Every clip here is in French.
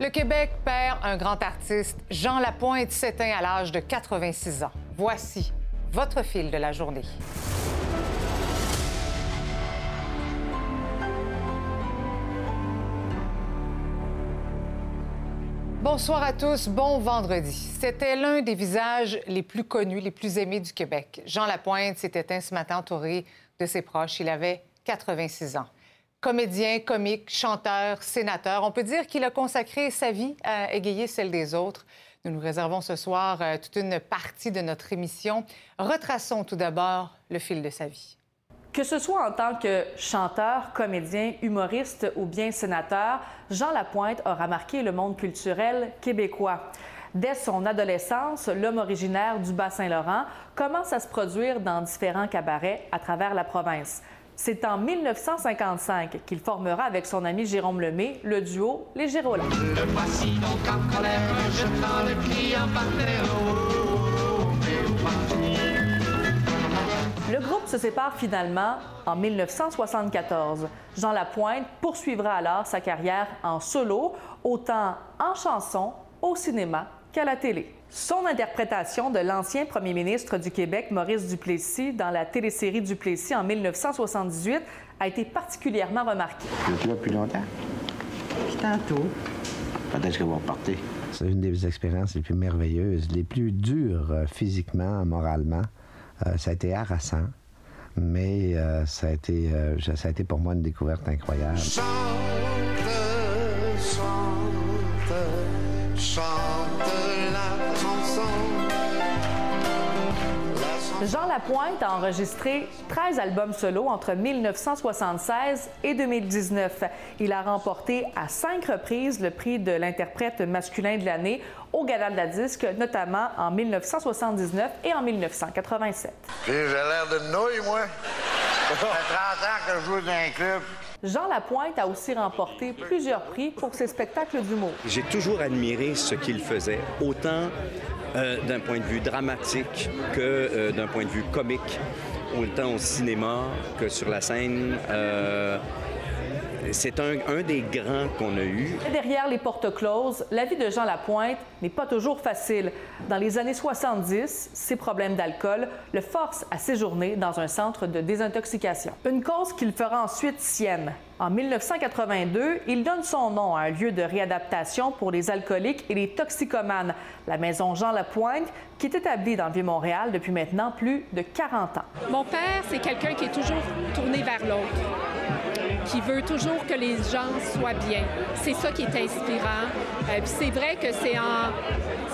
Le Québec perd un grand artiste. Jean Lapointe s'éteint à l'âge de 86 ans. Voici votre fil de la journée. Bonsoir à tous, bon vendredi. C'était l'un des visages les plus connus, les plus aimés du Québec. Jean Lapointe s'est éteint ce matin entouré de ses proches. Il avait 86 ans. Comédien, comique, chanteur, sénateur, on peut dire qu'il a consacré sa vie à égayer celle des autres. Nous nous réservons ce soir euh, toute une partie de notre émission. Retraçons tout d'abord le fil de sa vie. Que ce soit en tant que chanteur, comédien, humoriste ou bien sénateur, Jean Lapointe aura marqué le monde culturel québécois. Dès son adolescence, l'homme originaire du Bas-Saint-Laurent commence à se produire dans différents cabarets à travers la province. C'est en 1955 qu'il formera avec son ami Jérôme Lemay le duo Les Girolams. Le groupe se sépare finalement en 1974. Jean Lapointe poursuivra alors sa carrière en solo, autant en chanson, au cinéma qu'à la télé. Son interprétation de l'ancien premier ministre du Québec, Maurice Duplessis, dans la télésérie Duplessis en 1978 a été particulièrement remarquée. Tu là depuis longtemps? Puis tantôt. Quand est-ce que vous repartez? C'est une des expériences les plus merveilleuses, les plus dures euh, physiquement, moralement. Euh, ça a été harassant, mais euh, ça, a été, euh, ça a été pour moi une découverte incroyable. Jean Lapointe a enregistré 13 albums solo entre 1976 et 2019. Il a remporté à cinq reprises le prix de l'interprète masculin de l'année au Gala de notamment en 1979 et en 1987. Puis j'ai l'air de nouille, moi. Ça fait 30 ans que je joue dans un club. Jean Lapointe a aussi remporté plusieurs prix pour ses spectacles d'humour. J'ai toujours admiré ce qu'il faisait, autant euh, d'un point de vue dramatique que euh, d'un point de vue comique, autant au cinéma que sur la scène. Euh, c'est un, un des grands qu'on a eu. Derrière les portes closes, la vie de Jean Lapointe n'est pas toujours facile. Dans les années 70, ses problèmes d'alcool le forcent à séjourner dans un centre de désintoxication. Une cause qu'il fera ensuite sienne. En 1982, il donne son nom à un lieu de réadaptation pour les alcooliques et les toxicomanes, la maison Jean Lapointe, qui est établie dans le Vieux-Montréal depuis maintenant plus de 40 ans. Mon père, c'est quelqu'un qui est toujours tourné vers l'autre, qui veut toujours que les gens soient bien. C'est ça qui est inspirant. Euh, puis c'est vrai que c'est en,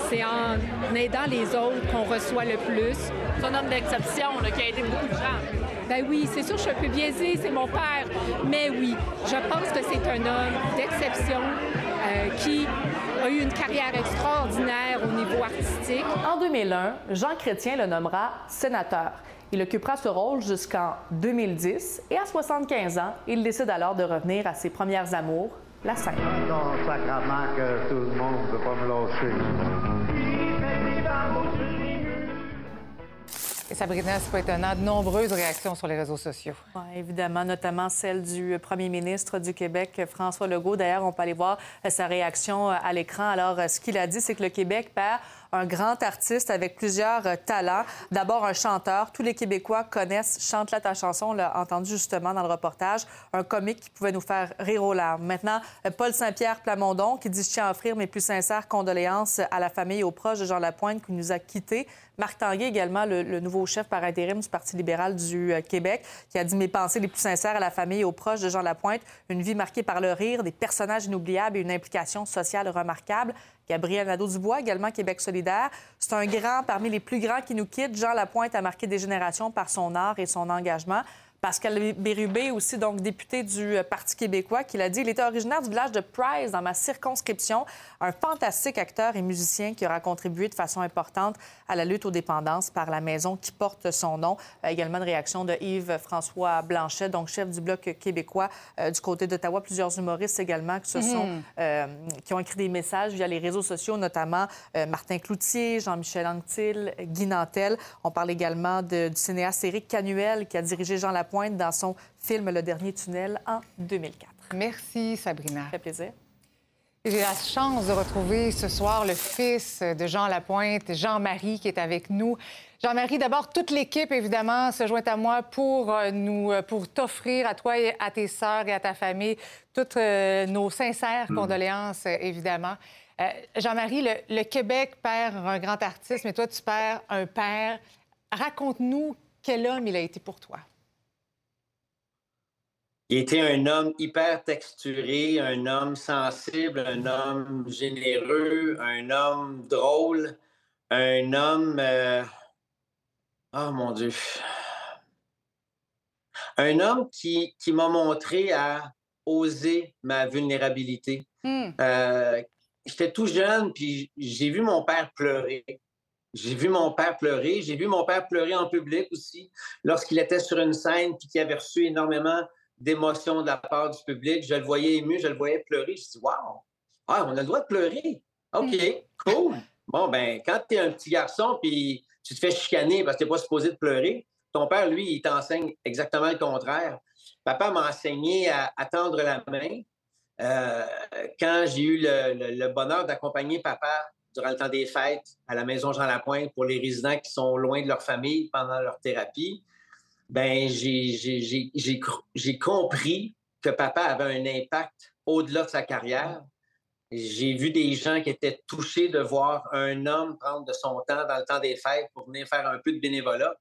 c'est en aidant les autres qu'on reçoit le plus. C'est un homme d'exception là, qui a aidé beaucoup de gens. Ben oui, c'est sûr, je suis un peu biaisée, c'est mon père. Mais oui, je pense que c'est un homme d'exception euh, qui a eu une carrière extraordinaire au niveau artistique. En 2001, Jean Chrétien le nommera sénateur. Il occupera ce rôle jusqu'en 2010 et à 75 ans, il décide alors de revenir à ses premières amours, la scène. Que tout le monde peut pas me lâcher. Et Sabrina, c'est pas étonnant, de nombreuses réactions sur les réseaux sociaux. Évidemment, notamment celle du premier ministre du Québec, François Legault. D'ailleurs, on peut aller voir euh, sa réaction euh, à l'écran. Alors, euh, ce qu'il a dit, c'est que le Québec perd un grand artiste avec plusieurs euh, talents. D'abord, un chanteur. Tous les Québécois connaissent Chante-la ta chanson. On l'a entendu justement dans le reportage. Un comique qui pouvait nous faire rire aux larmes. Maintenant, euh, Paul Saint-Pierre Plamondon qui dit Je tiens à offrir mes plus sincères condoléances à la famille et aux proches de Jean Lapointe qui nous a quittés. Marc Tanguay, également, le, nouveau chef par intérim du Parti libéral du euh, Québec, qui a dit mes pensées les plus sincères à la famille et aux proches de Jean Lapointe. Une vie marquée par le rire, des personnages inoubliables et une implication sociale remarquable. Gabriel Nadeau-Dubois, également Québec solidaire. C'est un grand parmi les plus grands qui nous quittent. Jean Lapointe a marqué des générations par son art et son engagement. Pascal Bérubé, aussi donc député du euh, Parti québécois, qui l'a dit, il était originaire du village de Price, dans ma circonscription. Un fantastique acteur et musicien qui aura contribué de façon importante à la lutte aux dépendances par la maison qui porte son nom. Euh, également une réaction de Yves-François Blanchet, donc chef du Bloc québécois euh, du côté d'Ottawa. Plusieurs humoristes également qui, se sont, euh, qui ont écrit des messages via les réseaux sociaux, notamment euh, Martin Cloutier, Jean-Michel Anctil, Guy Nantel. On parle également de- du cinéaste Éric Canuel qui a dirigé Jean Lapointe dans son film Le Dernier Tunnel en 2004. Merci, Sabrina. Ça fait plaisir. J'ai la chance de retrouver ce soir le fils de Jean Lapointe, Jean-Marie, qui est avec nous. Jean-Marie, d'abord, toute l'équipe, évidemment, se joint à moi pour euh, nous, euh, pour t'offrir à toi et à tes sœurs et à ta famille toutes euh, nos sincères mm. condoléances, évidemment. Jean-Marie, le, le, Québec perd un grand artiste, mais toi, tu perds un père. Raconte-nous quel homme il a été pour toi. Il était un homme hyper texturé, un homme sensible, un homme généreux, un homme drôle, un homme... Euh, oh mon Dieu. Un homme qui, qui m'a montré à oser ma vulnérabilité. Hmm. Euh, j'étais tout jeune, puis j'ai vu mon père pleurer. J'ai vu mon père pleurer. J'ai vu mon père pleurer en public aussi, lorsqu'il était sur une scène, puis qu'il avait reçu énormément d'émotion de la part du public. Je le voyais ému, je le voyais pleurer. Je me dis, wow, ah, on a le droit de pleurer. OK, cool. Bon, ben, quand tu es un petit garçon puis tu te fais chicaner parce que tu n'es pas supposé de pleurer, ton père, lui, il t'enseigne exactement le contraire. Papa m'a enseigné à, tendre la main. Euh, quand j'ai eu le, bonheur d'accompagner papa durant le temps des fêtes à la maison Jean Lapointe pour les résidents qui sont loin de leur famille pendant leur thérapie, ben j'ai compris que papa avait un impact au-delà de sa carrière. J'ai vu des gens qui étaient touchés de voir un homme prendre de son temps dans le temps des fêtes pour venir faire un peu de bénévolat,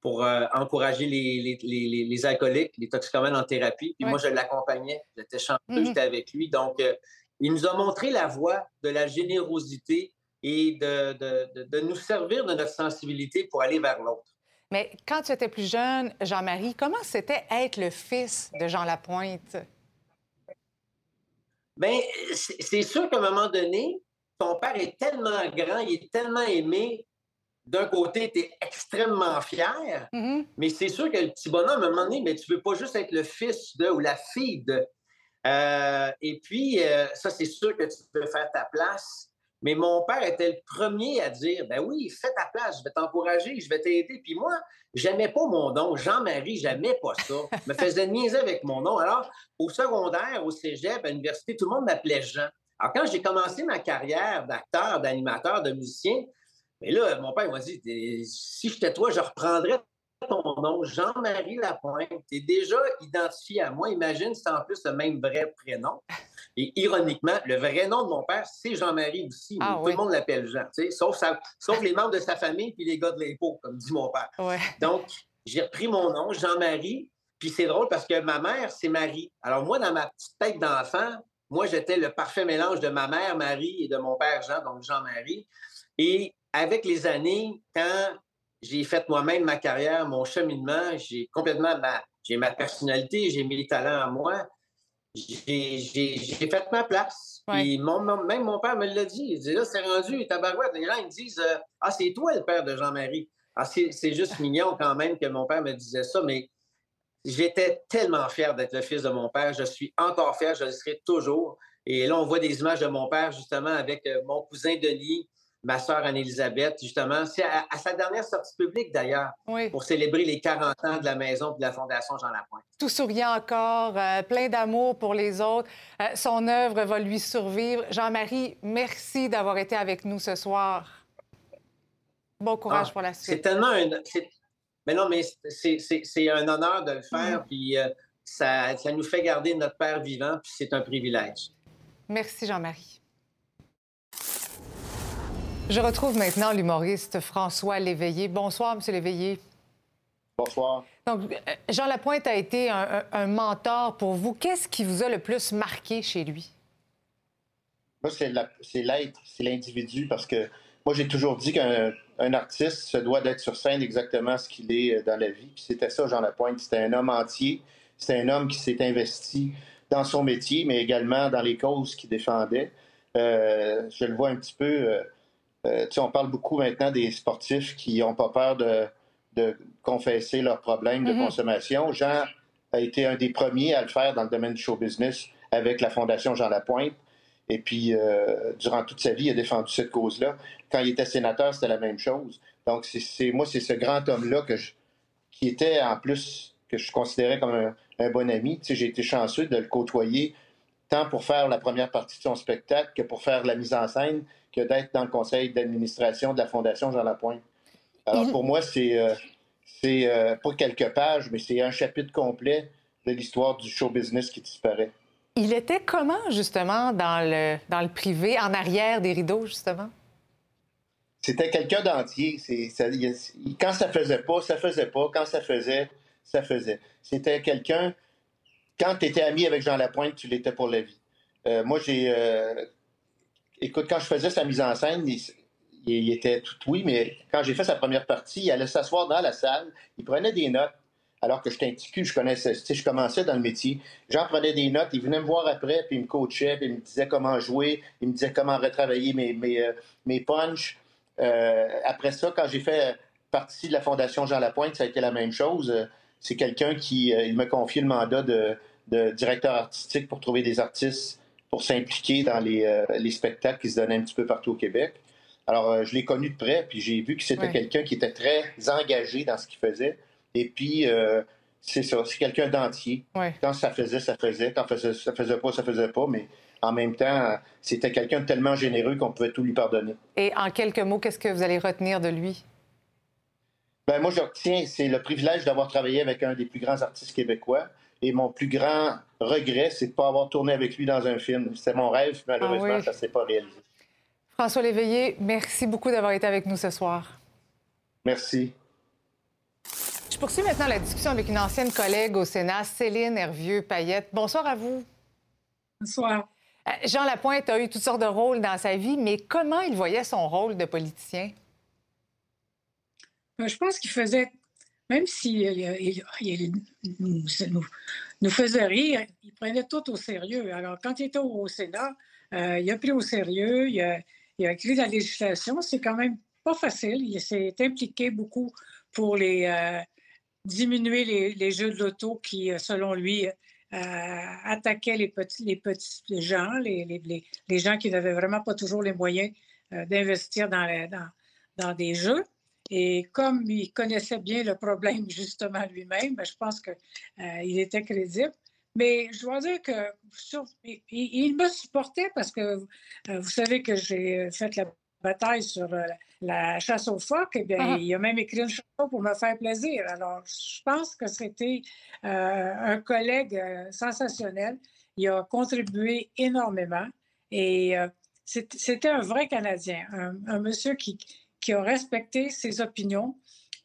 pour euh, encourager les, les, les, alcooliques, les toxicomanes en thérapie. Puis moi, je l'accompagnais, j'étais chanceux, mm-hmm. j'étais avec lui. Donc, euh, il nous a montré la voie de la générosité et de, de, de nous servir de notre sensibilité pour aller vers l'autre. Mais quand tu étais plus jeune, Jean-Marie, comment c'était être le fils de Jean Lapointe? Bien, c'est sûr qu'à un moment donné, ton père est tellement grand, il est tellement aimé. D'un côté, tu es extrêmement fier, mm-hmm. mais c'est sûr que le petit bonhomme, à un moment donné, mais tu ne veux pas juste être le fils de ou la fille de. Euh, et puis, euh, ça, c'est sûr que tu peux faire ta place. Mais mon père était le premier à dire Ben oui, fais ta place, je vais t'encourager, je vais t'aider. Puis moi, j'aimais pas mon nom. Jean-Marie, j'aimais pas ça. Je me faisais niaiser avec mon nom. Alors, au secondaire, au cégep, à l'université, tout le monde m'appelait Jean. Alors, quand j'ai commencé ma carrière d'acteur, d'animateur, de musicien, mais là, mon père m'a dit si j'étais toi, je reprendrais ton nom, Jean-Marie Lapointe. Tu es déjà identifié à moi. Imagine, c'est en plus le même vrai prénom. Et ironiquement, le vrai nom de mon père, c'est Jean-Marie aussi. Ah tout le monde l'appelle Jean, sauf, sauf les membres de sa famille puis les gars de l'impôt, comme dit mon père. Donc, j'ai repris mon nom, Jean-Marie. Puis c'est drôle parce que ma mère, c'est Marie. Alors moi, dans ma petite tête d'enfant, moi, j'étais le parfait mélange de ma mère, Marie, et de mon père, Jean, donc Jean-Marie. Et avec les années, quand j'ai fait moi-même ma carrière, mon cheminement, j'ai complètement ma, j'ai ma personnalité, j'ai mes talents à moi j'ai fait ma place. même mon père me l'a dit. Il dit là, c'est rendu tabarouette. Les gens ils me disent euh, Ah, c'est toi le père de Jean-Marie. Ah, c'est juste mignon quand même que mon père me disait ça, mais j'étais tellement fier d'être le fils de mon père. Je suis encore fier, je le serai toujours. Et là, on voit des images de mon père, justement, avec euh, mon cousin Denis, ma sœur Anne-Élisabeth, justement. C'est à, sa dernière sortie publique, d'ailleurs, pour célébrer les 40 ans de la maison de la Fondation Jean Lapointe. Tout souriant encore, euh, plein d'amour pour les autres. Euh, son œuvre va lui survivre. Jean-Marie, merci d'avoir été avec nous ce soir. Bon courage ah, pour la suite. C'est tellement un... Mais non, mais c'est un honneur de le faire, mm. puis euh, ça, ça nous fait garder notre père vivant, puis c'est un privilège. Merci, Jean-Marie. Je retrouve maintenant l'humoriste François Léveillé. Bonsoir, Monsieur Léveillé. Bonsoir. Donc, euh, Jean Lapointe a été un, mentor pour vous. Qu'est-ce qui vous a le plus marqué chez lui? Moi, c'est l'être, c'est l'individu, parce que moi, j'ai toujours dit qu'un artiste se doit d'être sur scène exactement ce qu'il est euh, dans la vie. c'était ça, Jean Lapointe. C'était un homme entier. C'était un homme qui s'est investi dans son métier, mais également dans les causes qu'il défendait. Euh, je le vois un petit peu. Euh, on parle beaucoup maintenant des sportifs qui n'ont pas peur de, confesser leurs problèmes de mhm. consommation. Jean a été un des premiers à le faire dans le domaine du show business avec la Fondation Jean Lapointe. Et puis, euh, durant toute sa vie, il a défendu cette cause-là. Quand il était sénateur, c'était la même chose. Donc, c'est moi, c'est ce grand homme-là que qui était en plus que je considérais comme un, bon ami. j'ai été chanceux de le côtoyer tant pour faire la première partie de son spectacle que pour faire la mise en scène, que d'être dans le conseil d'administration de la Fondation Jean Lapointe. Alors, pour moi, c'est euh, c'est euh, pas quelques pages, mais c'est un chapitre complet de l'histoire du show business qui disparaît. Il était comment, justement, dans le, dans le privé, en arrière des rideaux, justement? C'était quelqu'un d'entier. quand ça faisait pas, ça faisait pas. Quand ça faisait, ça faisait. C'était quelqu'un. Quand tu étais ami avec Jean Lapointe, tu l'étais pour la vie. Euh, moi, j'ai. Écoute, quand je faisais sa mise en scène, il, était tout oui, mais quand j'ai fait sa première partie, il allait s'asseoir dans la salle, il prenait des notes, alors que j'étais un je connaissais, je commençais dans le métier. J'en prenais des notes, il venait me voir après, puis il me coachait, puis il me disait comment jouer, il me disait comment retravailler mes, mes, euh, mes punchs. Euh, après ça, quand j'ai fait partie de la Fondation Jean Lapointe, ça a été la même chose. C'est quelqu'un qui euh, il m'a confié le mandat de, directeur artistique pour trouver des artistes pour s'impliquer dans les, les spectacles qui se donnaient un petit peu partout au Québec. Alors, euh, je l'ai connu de près, puis j'ai vu que c'était quelqu'un qui était très engagé dans ce qu'il faisait. Et puis, euh, c'est ça, c'est quelqu'un d'entier. Quand ça faisait, ça faisait. Quand ça faisait, ça faisait pas, ça faisait pas. Mais en même temps, c'était quelqu'un de tellement généreux qu'on pouvait tout lui pardonner. Et en quelques mots, qu'est-ce que vous allez retenir de lui? Ben, moi, je retiens, c'est le privilège d'avoir travaillé avec un des plus grands artistes québécois. Et mon plus grand regret, c'est de ne pas avoir tourné avec lui dans un film. C'était mon rêve, malheureusement, ah ça ne s'est pas réalisé. François Léveillé, merci beaucoup d'avoir été avec nous ce soir. Merci. Je poursuis maintenant la discussion avec une ancienne collègue au Sénat, Céline Hervieux-Payette. Bonsoir à vous. Bonsoir. Euh, Jean Lapointe a eu toutes sortes de rôles dans sa vie, mais comment il voyait son rôle de politicien? Ben, je pense qu'il faisait, même s'il nous, faisait rire, il prenait tout au sérieux. Alors, quand il était au, Sénat, euh, il a pris au sérieux, il a, écrit la législation. C'est quand même pas facile. Il s'est impliqué beaucoup pour les, euh, diminuer les, jeux de loto qui, euh, selon lui, euh, attaquaient les petits, les petits gens, les, les gens qui n'avaient vraiment pas toujours les moyens d'investir dans, dans, dans, des jeux. Et comme il connaissait bien le problème justement lui-même, ben, je pense qu'il était crédible. Mais je dois dire que il, me supportait parce que euh, vous savez que j'ai fait la bataille sur euh, la chasse aux phoques. Eh bien, ah. il a même écrit une chanson pour me faire plaisir. Alors, je pense que c'était euh, un collègue sensationnel. Il a contribué énormément et c'était un vrai Canadien, un, un monsieur qui, qui a respecté ses opinions,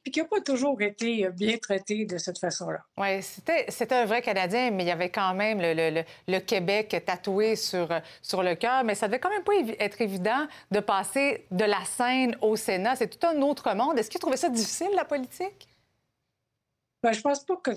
puis qui n'a pas toujours été euh, bien traité de cette façon-là. Oui, c'était un vrai Canadien, mais il y avait quand même le, le, Québec tatoué sur, sur le cœur. Mais ça devait quand même pas être évident de passer de la scène au Sénat. C'est tout un autre monde. Est-ce qu'il trouvait ça difficile, la politique? Ben, je pense pas que,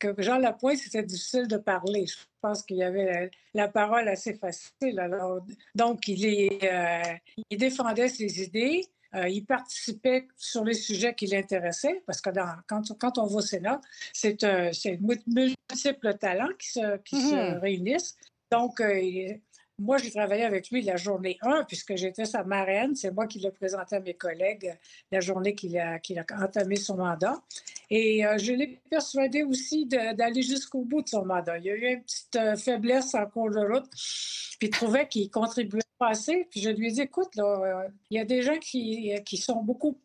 que, Jean Lapointe, c'était difficile de parler. Je pense qu'il y avait la, parole assez facile. Alors, donc, il, est, euh, il défendait ses idées. Euh, il participait sur les sujets qui l'intéressaient, parce que quand, quand, on va au Sénat, c'est un, multiples talents qui se, qui se mm-hmm. réunissent. Donc, euh, moi, j'ai travaillé avec lui la journée 1, puisque j'étais sa marraine. C'est moi qui l'ai présenté à mes collègues la journée qu'il a, entamé son mandat. Et euh, je l'ai persuadé aussi d'aller jusqu'au bout de son mandat. Il y a eu une petite euh, faiblesse en cours de route, puis il trouvait qu'il contribuait pas assez. Puis je lui ai dit, écoute, euh, il y a des gens qui, sont beaucoup,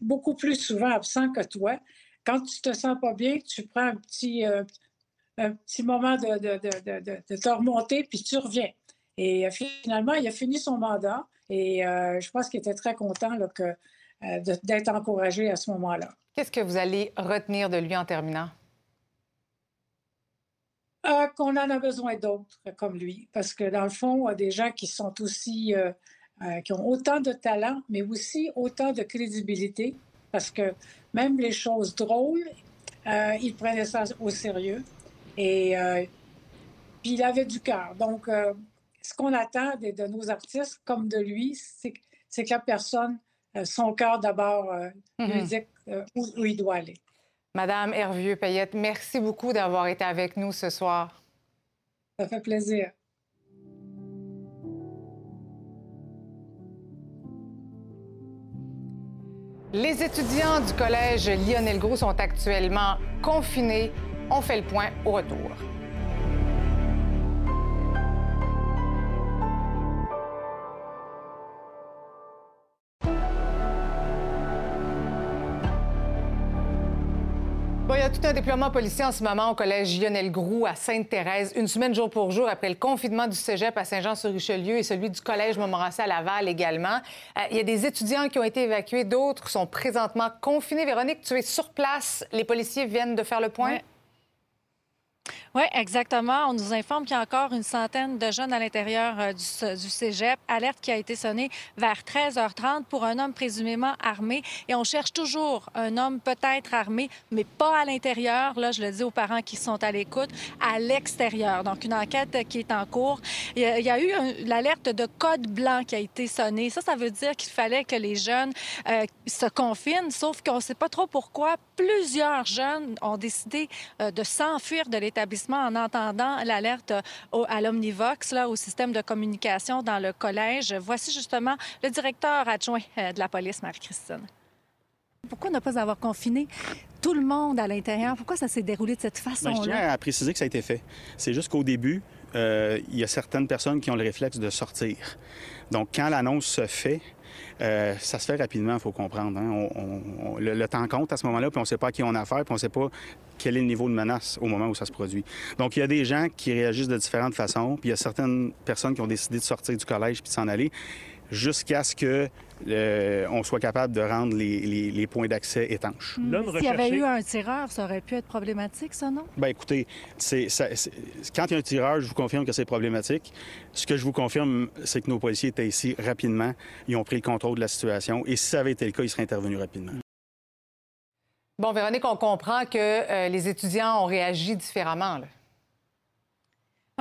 beaucoup plus souvent absents que toi. Quand tu te sens pas bien, tu prends un petit, un petit moment de, de, de, de, te remonter, puis tu reviens. Et euh, finalement, il a fini son mandat et euh, je pense qu'il était très content là, que, euh, d'être encouragé à ce moment-là. Qu'est-ce que vous allez retenir de lui en terminant? qu'on en a besoin d'autres comme lui, parce que dans le fond, a des gens qui sont aussi, qui ont autant de talent, mais aussi autant de crédibilité, parce que même les choses drôles, il prenait ça au sérieux. Et euh, puis il avait du cœur. Donc, euh, ce qu'on attend de, nos artistes, comme de lui, c'est que la personne, euh, son cœur d'abord, lui mm-hmm. dit où, il doit aller. Madame Hervieux-Payette, merci beaucoup d'avoir été avec nous ce soir. Ça fait plaisir. Les étudiants du collège Lionel Gros sont actuellement confinés on fait le point au retour. Bon, il y a tout un déploiement policier en ce moment au collège Lionel Groux à Sainte-Thérèse, une semaine jour pour jour après le confinement du cégep à Saint-Jean-sur-Richelieu et celui du collège Montmorency à Laval également. Euh, il y a des étudiants qui ont été évacués, d'autres sont présentement confinés. Véronique, tu es sur place. Les policiers viennent de faire le point? Exactement. On nous informe qu'il y a encore une centaine de jeunes à l'intérieur euh, du, du, cégep. Alerte qui a été sonnée vers 13h30 pour un homme présumément armé. Et on cherche toujours un homme peut-être armé, mais pas à l'intérieur. Là, je le dis aux parents qui sont à l'écoute, à l'extérieur. Donc, une enquête qui est en cours. Il y a, eu l'alerte de code blanc qui a été sonnée. Ça, ça veut dire qu'il fallait que les jeunes euh, se confinent, sauf qu'on ne sait pas trop pourquoi. Plusieurs jeunes ont décidé euh, de s'enfuir de l'établissement en entendant l'alerte à l'Omnivox, au système de communication dans le collège. Voici justement le directeur adjoint euh, de la police, Marie-Christine. Pourquoi ne pas avoir confiné tout le monde à l'intérieur? Pourquoi ça s'est déroulé de cette façon-là? Ben, je tiens à préciser que ça a été fait. C'est juste qu'au début, euh, il y a certaines personnes qui ont le réflexe de sortir. Donc, quand l'annonce se fait, euh, ça se fait rapidement, il faut comprendre. Hein. le, temps compte à ce moment-là, puis on ne sait pas à qui on a affaire, puis on ne sait pas quel est le niveau de menace au moment où ça se produit. Donc, il y a des gens qui réagissent de différentes façons, puis il y a certaines personnes qui ont décidé de sortir du collège puis de s'en aller jusqu'à ce que euh, on soit capable de rendre les, points d'accès étanches. S'il y avait eu un tireur, ça aurait pu être problématique, ça, non? Bien, écoutez, c'est, quand il y a un tireur, je vous confirme que c'est problématique. Ce que je vous confirme, c'est que nos policiers étaient ici rapidement. Ils ont pris le contrôle de la situation. Et si ça avait été le cas, ils seraient intervenus rapidement. Bon, Véronique, on comprend que euh, les étudiants ont réagi différemment. Là.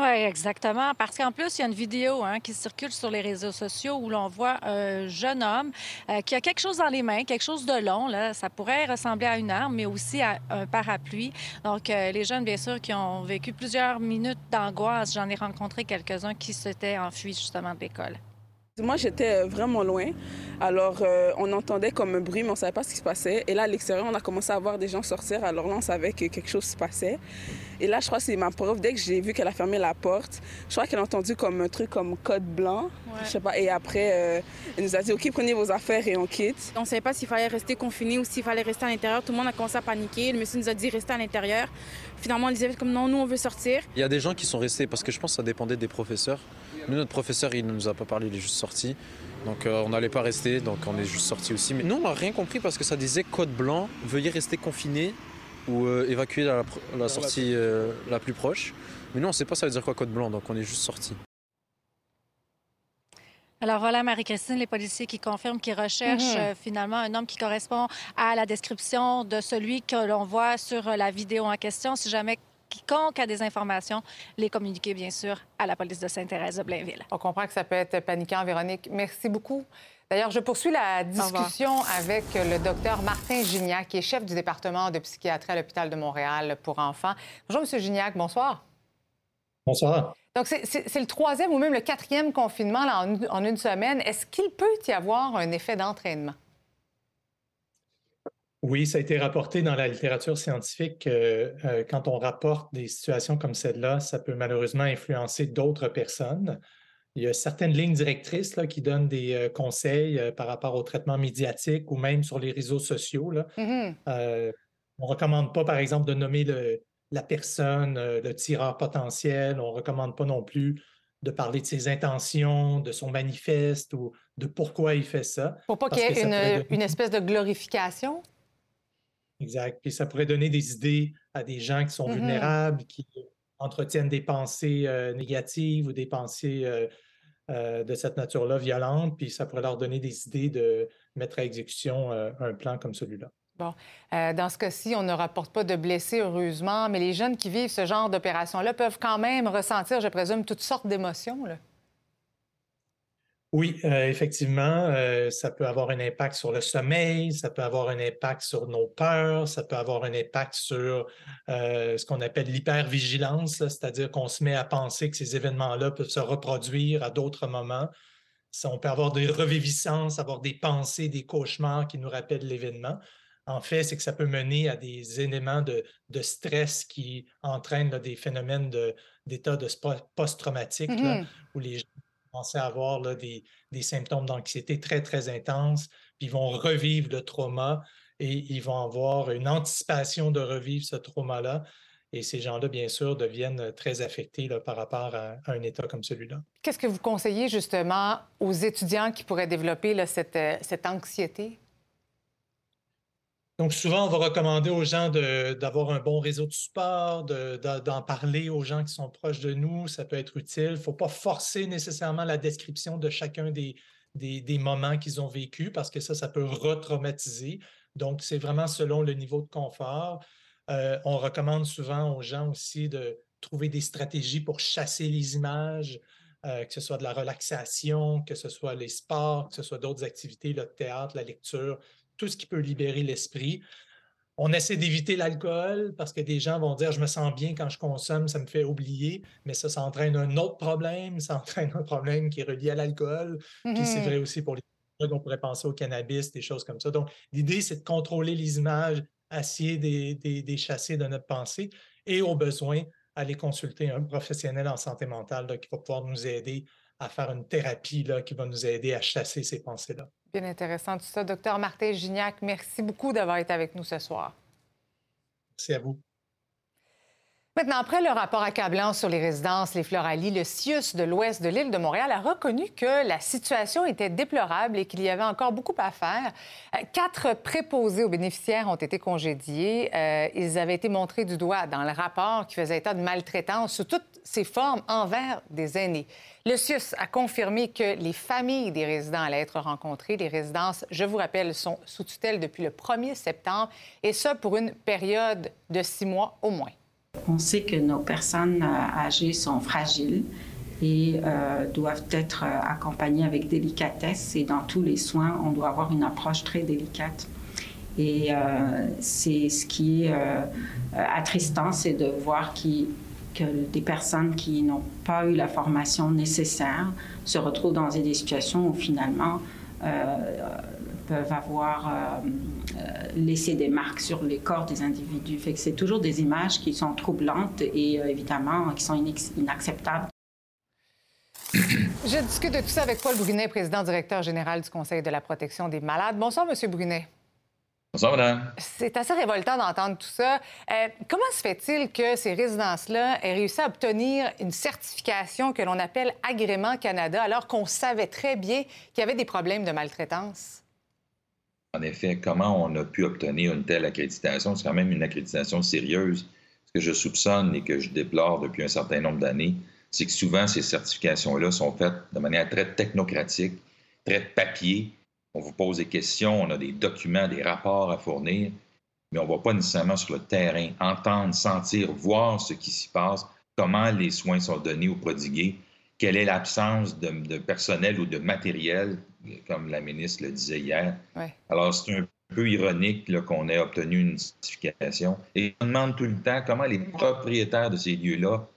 Oui, exactement. Parce qu'en plus, il y a une vidéo hein, qui circule sur les réseaux sociaux où l'on voit un jeune homme euh, qui a quelque chose dans les mains, quelque chose de long. Là. Ça pourrait ressembler à une arme, mais aussi à un parapluie. Donc, euh, les jeunes, bien sûr, qui ont vécu plusieurs minutes d'angoisse, j'en ai rencontré quelques-uns qui s'étaient enfuis justement de l'école. Moi, j'étais vraiment loin. Alors, euh, on entendait comme un bruit, mais on ne savait pas ce qui se passait. Et là, à l'extérieur, on a commencé à voir des gens sortir. Alors là, on savait que quelque chose se passait. Et là, je crois que c'est ma prof. Dès que j'ai vu qu'elle a fermé la porte, je crois qu'elle a entendu comme un truc comme code blanc. Je sais pas. Et après, euh, elle nous a dit, OK, prenez vos affaires et on quitte. On ne savait pas s'il fallait rester confiné ou s'il fallait rester à l'intérieur. Tout le monde a commencé à paniquer. Le monsieur nous a dit, restez à l'intérieur. Finalement, on disait comme non, nous, on veut sortir. Il y a des gens qui sont restés parce que je pense que ça dépendait des professeurs. Nous, notre professeur, il ne nous a pas parlé, il est juste sorti. Donc euh, on n'allait pas rester, donc on est juste sorti aussi. Mais nous, on n'a rien compris parce que ça disait code blanc, veuillez rester confiné ou euh, évacuer la, la sortie euh, la plus proche. Mais nous, on ne sait pas ça veut dire quoi code blanc, donc on est juste sorti. Alors voilà, Marie-Christine, les policiers qui confirment qu'ils recherchent mhm. finalement un homme qui correspond à la description de celui que l'on voit sur la vidéo en question. Si jamais quiconque a des informations, les communiquer, bien sûr, à la police de Sainte-Thérèse de Blainville. On comprend que ça peut être paniquant, Véronique. Merci beaucoup. D'ailleurs, je poursuis la discussion avec le docteur Martin Gignac, qui est chef du département de psychiatrie à l'hôpital de Montréal pour enfants. Bonjour, M. Gignac. Bonsoir. Bonsoir. Donc, c'est le troisième ou même le quatrième confinement en une semaine. Est-ce qu'il peut y avoir un effet d'entraînement? Oui, ça a été rapporté dans la littérature scientifique que euh, quand on rapporte des situations comme celle-là, ça peut malheureusement influencer d'autres personnes. Il y a certaines lignes directrices là, qui donnent des euh, conseils euh, par rapport au traitement médiatique ou même sur les réseaux sociaux. Là. Mmh on ne recommande pas, par exemple, de nommer la personne, le tireur potentiel. On ne recommande pas non plus de parler de ses intentions, de son manifeste ou de pourquoi il fait ça. Pour pas qu'il y ait une espèce de glorification? Exact. Puis ça pourrait donner des idées à des gens qui sont mmh vulnérables, qui entretiennent des pensées euh, négatives ou des pensées euh, euh, de cette nature-là violentes, puis ça pourrait leur donner des idées de mettre à exécution un plan comme celui-là. Bon. dans ce cas-ci, on ne rapporte pas de blessés, heureusement, mais les jeunes qui vivent ce genre d'opération-là peuvent quand même ressentir, je présume, toutes sortes d'émotions. Oui, euh, effectivement, euh, ça peut avoir un impact sur le sommeil, ça peut avoir un impact sur nos peurs, ça peut avoir un impact sur euh, ce qu'on appelle l'hypervigilance, c'est-à-dire qu'on se met à penser que ces événements-là peuvent se reproduire à d'autres moments. on peut avoir des reviviscences, avoir des pensées, des cauchemars qui nous rappellent l'événement. En fait, c'est que ça peut mener à des éléments de, stress qui entraînent des phénomènes d'état de, post-traumatique, mmh où les gens commencer à avoir des, symptômes d'anxiété très, très intenses, puis ils vont revivre le trauma et ils vont avoir une anticipation de revivre ce trauma-là. Et ces gens-là, bien sûr, deviennent très affectés par rapport à, un état comme celui-là. Qu'est-ce que vous conseillez justement aux étudiants qui pourraient développer cette, euh, cette anxiété? Donc, souvent, on va recommander aux gens d'avoir un bon réseau de support, d'en parler aux gens qui sont proches de nous. Ça peut être utile. Il ne faut pas forcer nécessairement la description de chacun des, moments qu'ils ont vécus parce que ça, ça peut retraumatiser. Donc, c'est vraiment selon le niveau de confort. Euh, on recommande souvent aux gens aussi de trouver des stratégies pour chasser les images, euh, que ce soit de la relaxation, que ce soit les sports, que ce soit d'autres activités, le théâtre, la lecture tout ce qui peut libérer l'esprit. On essaie d'éviter l'alcool parce que des gens vont dire je me sens bien quand je consomme, ça me fait oublier, mais ça, ça entraîne un autre problème, ça entraîne un problème qui est relié à l'alcool. Puis c'est vrai mmh. aussi pour les on pourrait penser au cannabis, des choses comme ça. Donc, l'idée, c'est de contrôler les images, essayer des, des, chasser de notre pensée et au besoin, aller consulter un professionnel en santé mentale qui va pouvoir nous aider à faire une thérapie là, qui va nous aider à chasser ces pensées-là. Bien intéressant tout ça. Docteur Martin Gignac, merci beaucoup d'avoir été avec nous ce soir. Merci à vous. Maintenant, après le rapport accablant sur les résidences Les Floralies, le CIUS de l'ouest de l'île de Montréal a reconnu que la situation était déplorable et qu'il y avait encore beaucoup à faire. Euh, quatre préposés aux bénéficiaires ont été congédiés. Euh, ils avaient été montrés du doigt dans le rapport qui faisait état de maltraitance sous toutes ses formes envers des aînés. Le CIUS a confirmé que les familles des résidents allaient être rencontrées. Les résidences, je vous rappelle, sont sous tutelle depuis le 1er septembre, et ça pour une période de six mois au moins. On sait que nos personnes euh, âgées sont fragiles et euh, doivent être euh, accompagnées avec délicatesse. Et dans tous les soins, on doit avoir une approche très délicate. Et c'est ce qui est attristant, c'est de voir que des personnes qui n'ont pas eu la formation nécessaire se retrouvent dans des situations où finalement peuvent avoir euh, euh, laissé des marques sur les corps des individus. Fait que c'est toujours des images qui sont troublantes et euh, évidemment qui sont inacceptables. Je discute de tout ça avec Paul Brunet, président directeur général du Conseil de la protection des malades. Bonsoir, Monsieur Brunet. Bonsoir, madame. C'est assez révoltant d'entendre tout ça. comment se fait-il que ces résidences-là aient réussi à obtenir une certification que l'on appelle Agrément Canada alors qu'on savait très bien qu'il y avait des problèmes de maltraitance? En effet, comment on a pu obtenir une telle accréditation? C'est quand même une accréditation sérieuse. Ce que je soupçonne et que je déplore depuis un certain nombre d'années, c'est que souvent ces certifications-là sont faites de manière très technocratique, très papier. On vous pose des questions, on a des documents, des rapports à fournir, mais on ne va pas nécessairement sur le terrain entendre, sentir, voir ce qui s'y passe, comment les soins sont donnés ou prodigués, quelle est l'absence de, personnel ou de matériel, comme la ministre le disait hier. Alors, c'est un peu ironique qu'on ait obtenu une certification. Et on demande tout le temps comment les propriétaires de ces lieux-là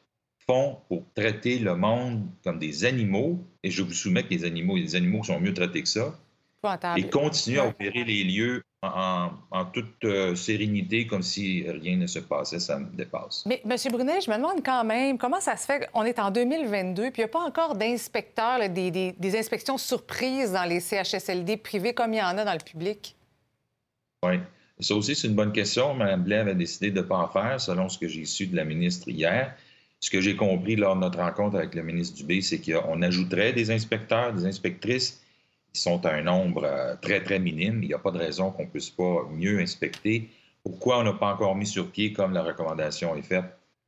font pour traiter le monde comme des animaux. Et je vous soumets que les animaux, les animaux sont mieux traités que ça. Et continuent à opérer les lieux en, toute euh, sérénité, comme si rien ne se passait, ça me dépasse. Mais, M. Brunet, je me demande quand même comment ça se fait qu'on est en 2022 puis il n'y a pas encore d'inspecteurs, des, inspections surprises dans les CHSLD privés comme il y en a dans le public? Oui. Ça aussi, c'est une bonne question. Mme Blais avait décidé de ne pas en faire, selon ce que j'ai su de la ministre hier. Ce que j'ai compris lors de notre rencontre avec le ministre Dubé, c'est qu'on ajouterait des inspecteurs, des inspectrices qui sont à un nombre euh, très, très minime. Il n'y a pas de raison qu'on ne puisse pas mieux inspecter. Pourquoi on n'a pas encore mis sur pied, comme la recommandation est faite,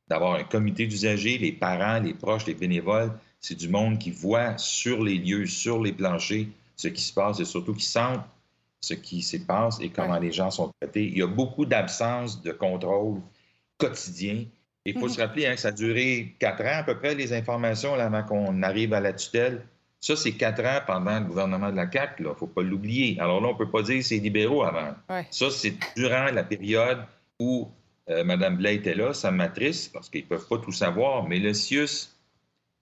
d'avoir un comité d'usagers, les parents, les proches, les bénévoles, c'est du monde qui voit sur les lieux, sur les planchers, ce qui se passe et surtout qui sentent ce qui se passe et comment les gens sont traités. Il y a beaucoup d'absence de contrôle quotidien. Il faut mm-hmm. se rappeler hein, que ça a duré quatre ans à peu près, les informations, avant qu'on arrive à la tutelle. Ça, c'est quatre ans pendant le gouvernement de la CAQ, il ne faut pas l'oublier. Alors là, on ne peut pas dire que c'est libéraux avant. Ça, c'est durant la période où euh, Mme Blais était là. Ça m'attriste parce qu'ils ne peuvent pas tout savoir. Mais le CIUS,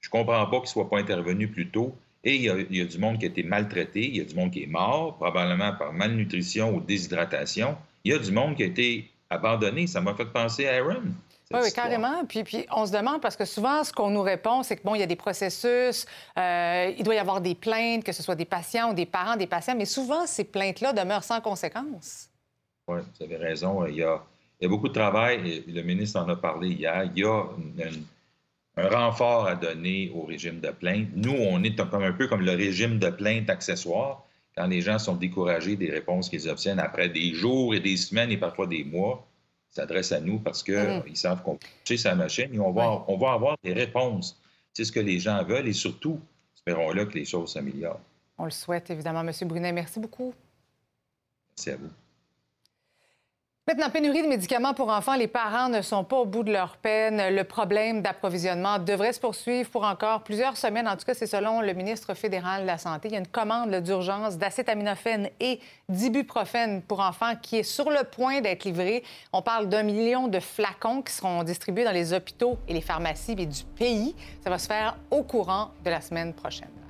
je ne comprends pas qu'il ne soit pas intervenu plus tôt. Et il y, a, il y, a, du monde qui a été maltraité, il y a du monde qui est mort, probablement par malnutrition ou déshydratation. Il y a du monde qui a été abandonné. Ça m'a fait penser à Aaron. Oui, oui, carrément. Puis, puis on se demande, parce que souvent, ce qu'on nous répond, c'est que, bon, il y a des processus, euh, il doit y avoir des plaintes, que ce soit des patients ou des parents des patients, mais souvent, ces plaintes-là demeurent sans conséquence. Oui, vous avez raison. Il y, a, beaucoup de travail. Et le ministre en a parlé hier. Il y a un renfort à donner au régime de plainte. Nous, on est comme un peu comme le régime de plainte accessoire. Quand les gens sont découragés des réponses qu'ils obtiennent après des jours et des semaines et parfois des mois, s'adressent à nous parce qu'ils mm-hmm. savent qu'on peut sa machine et on va, on va avoir des réponses. C'est ce que les gens veulent et surtout, espérons-le que les choses s'améliorent. On le souhaite, évidemment. Monsieur Brunet, merci beaucoup. Merci à vous. Maintenant, pénurie de médicaments pour enfants, les parents ne sont pas au bout de leur peine. Le problème d'approvisionnement devrait se poursuivre pour encore plusieurs semaines. En tout cas, c'est selon le ministre fédéral de la Santé. Il y a une commande d'urgence d'acétaminophène et d'ibuprofène pour enfants qui est sur le point d'être livrée. On parle d'un million de flacons qui seront distribués dans les hôpitaux et les pharmacies du pays. Ça va se faire au courant de la semaine prochaine.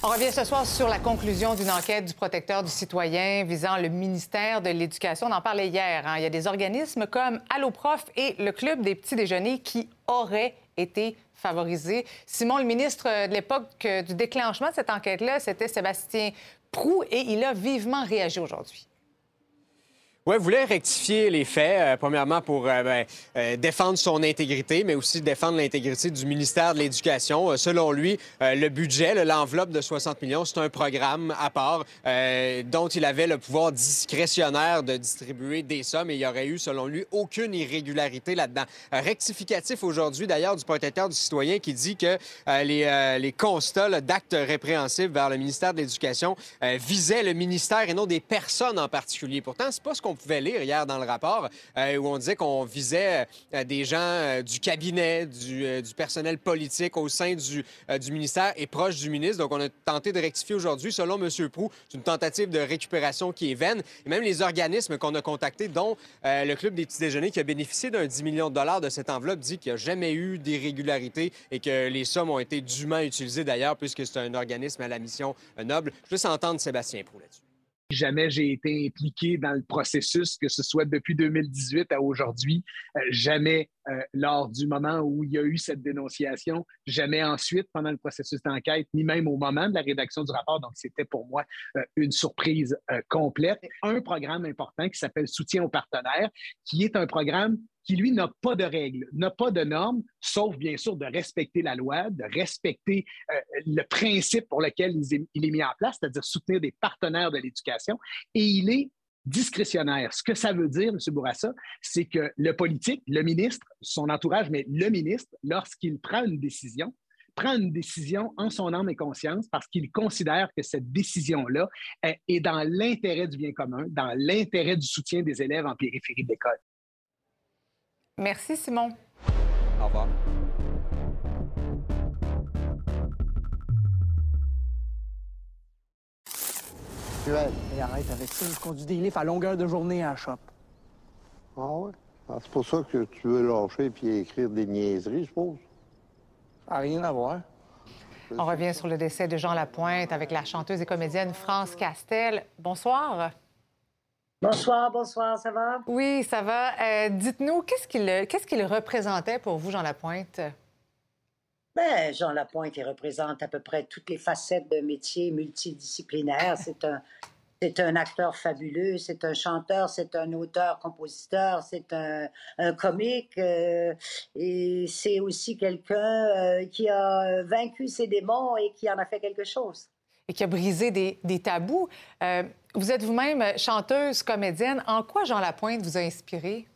On revient ce soir sur la conclusion d'une enquête du protecteur du citoyen visant le ministère de l'Éducation. On en parlait hier. Hein. Il y a des organismes comme Alloprof et le Club des petits déjeuners qui auraient été favorisés. Simon, le ministre de l'époque du déclenchement de cette enquête-là, c'était Sébastien Prou et il a vivement réagi aujourd'hui. Oui, voulait rectifier les faits, euh, premièrement pour euh, ben, euh, défendre son intégrité, mais aussi défendre l'intégrité du ministère de l'Éducation. selon lui, le budget, l'enveloppe de 60 millions, c'est un programme à part dont il avait le pouvoir discrétionnaire de distribuer des sommes et il y aurait eu, selon lui, aucune irrégularité là-dedans. rectificatif aujourd'hui, d'ailleurs, du protecteur du citoyen qui dit que les, les, constats d'actes répréhensibles vers le ministère de l'Éducation visaient le ministère et non des personnes en particulier. Pourtant, c'est pas ce qu'on pouvait lire hier dans le rapport, euh, où on disait qu'on visait euh, des gens euh, du cabinet, du, personnel politique au sein du, ministère et proche du ministre. Donc, on a tenté de rectifier aujourd'hui, selon M. Prou, une tentative de récupération qui est vaine. Et même les organismes qu'on a contactés, dont le Club des petits déjeuners, qui a bénéficié d'un 10 millions de dollars de cette enveloppe, dit qu'il n'y a jamais eu d'irrégularité et que les sommes ont été dûment utilisées d'ailleurs, puisque c'est un organisme à la mission noble. Je veux entendre Sébastien Prou là-dessus. Jamais j'ai été impliqué dans le processus, que ce soit depuis 2018 à aujourd'hui. Euh, jamais euh, lors du moment où il y a eu cette dénonciation, jamais ensuite pendant le processus d'enquête, ni même au moment de la rédaction du rapport. Donc, c'était pour moi euh, une surprise complète. Un programme important qui s'appelle Soutien aux partenaires, qui est un programme qui, lui, n'a pas de règles, n'a pas de normes, sauf bien sûr de respecter la loi, de respecter euh, le principe pour lequel il est, mis en place, c'est-à-dire soutenir des partenaires de l'éducation. Et il est discrétionnaire. Ce que ça veut dire, M. Bourassa, c'est que le politique, le ministre, son entourage, mais le ministre, lorsqu'il prend une décision, prend une décision en son âme et conscience parce qu'il considère que cette décision-là est dans l'intérêt du bien commun, dans l'intérêt du soutien des élèves en périphérie de l'école. Merci, Simon. Au revoir. Et arrête avec ça. Je conduis des livres à longueur de journée à la shop. Ah ouais? Ah, c'est pour ça que tu veux lâcher et écrire des niaiseries, je suppose? Ça n'a rien à voir. On revient sur le décès de Jean Lapointe avec la chanteuse et comédienne France Castel. Bonsoir. Bonsoir, bonsoir, ça va? Oui, ça va. Euh, dites-nous, qu'est-ce qu'il qu'est-ce qu'il représentait pour vous, Jean Lapointe? Bien, Jean Lapointe, il représente à peu près toutes les facettes d'un métier multidisciplinaire. C'est un, c'est un acteur fabuleux, c'est un chanteur, c'est un auteur, compositeur, c'est un, un comique euh, et c'est aussi quelqu'un euh, qui a vaincu ses démons et qui en a fait quelque chose et qui a brisé des, tabous. Euh, vous êtes vous-même chanteuse, comédienne. En quoi Jean Lapointe vous a inspiré?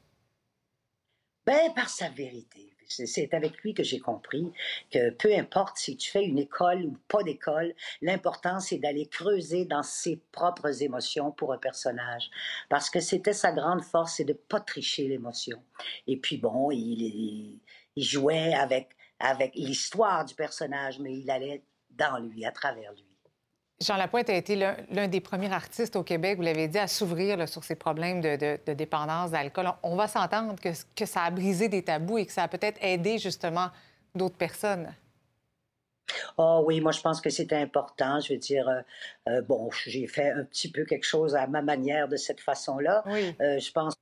Ben, par sa vérité. C'est avec lui que j'ai compris que peu importe si tu fais une école ou pas d'école, l'important c'est d'aller creuser dans ses propres émotions pour un personnage. Parce que c'était sa grande force, c'est de pas tricher l'émotion. Et puis bon, il, il jouait avec, avec l'histoire du personnage, mais il allait dans lui, à travers lui. Jean Lapointe a été l'un des premiers artistes au Québec, vous l'avez dit, à s'ouvrir sur ces problèmes de, dépendance d'alcool. On, va s'entendre que, que, ça a brisé des tabous et que ça a peut-être aidé justement d'autres personnes. Oh oui, moi je pense que c'était important. Je veux dire, euh, euh, bon, j'ai fait un petit peu quelque chose à ma manière de cette façon-là. Euh, je pense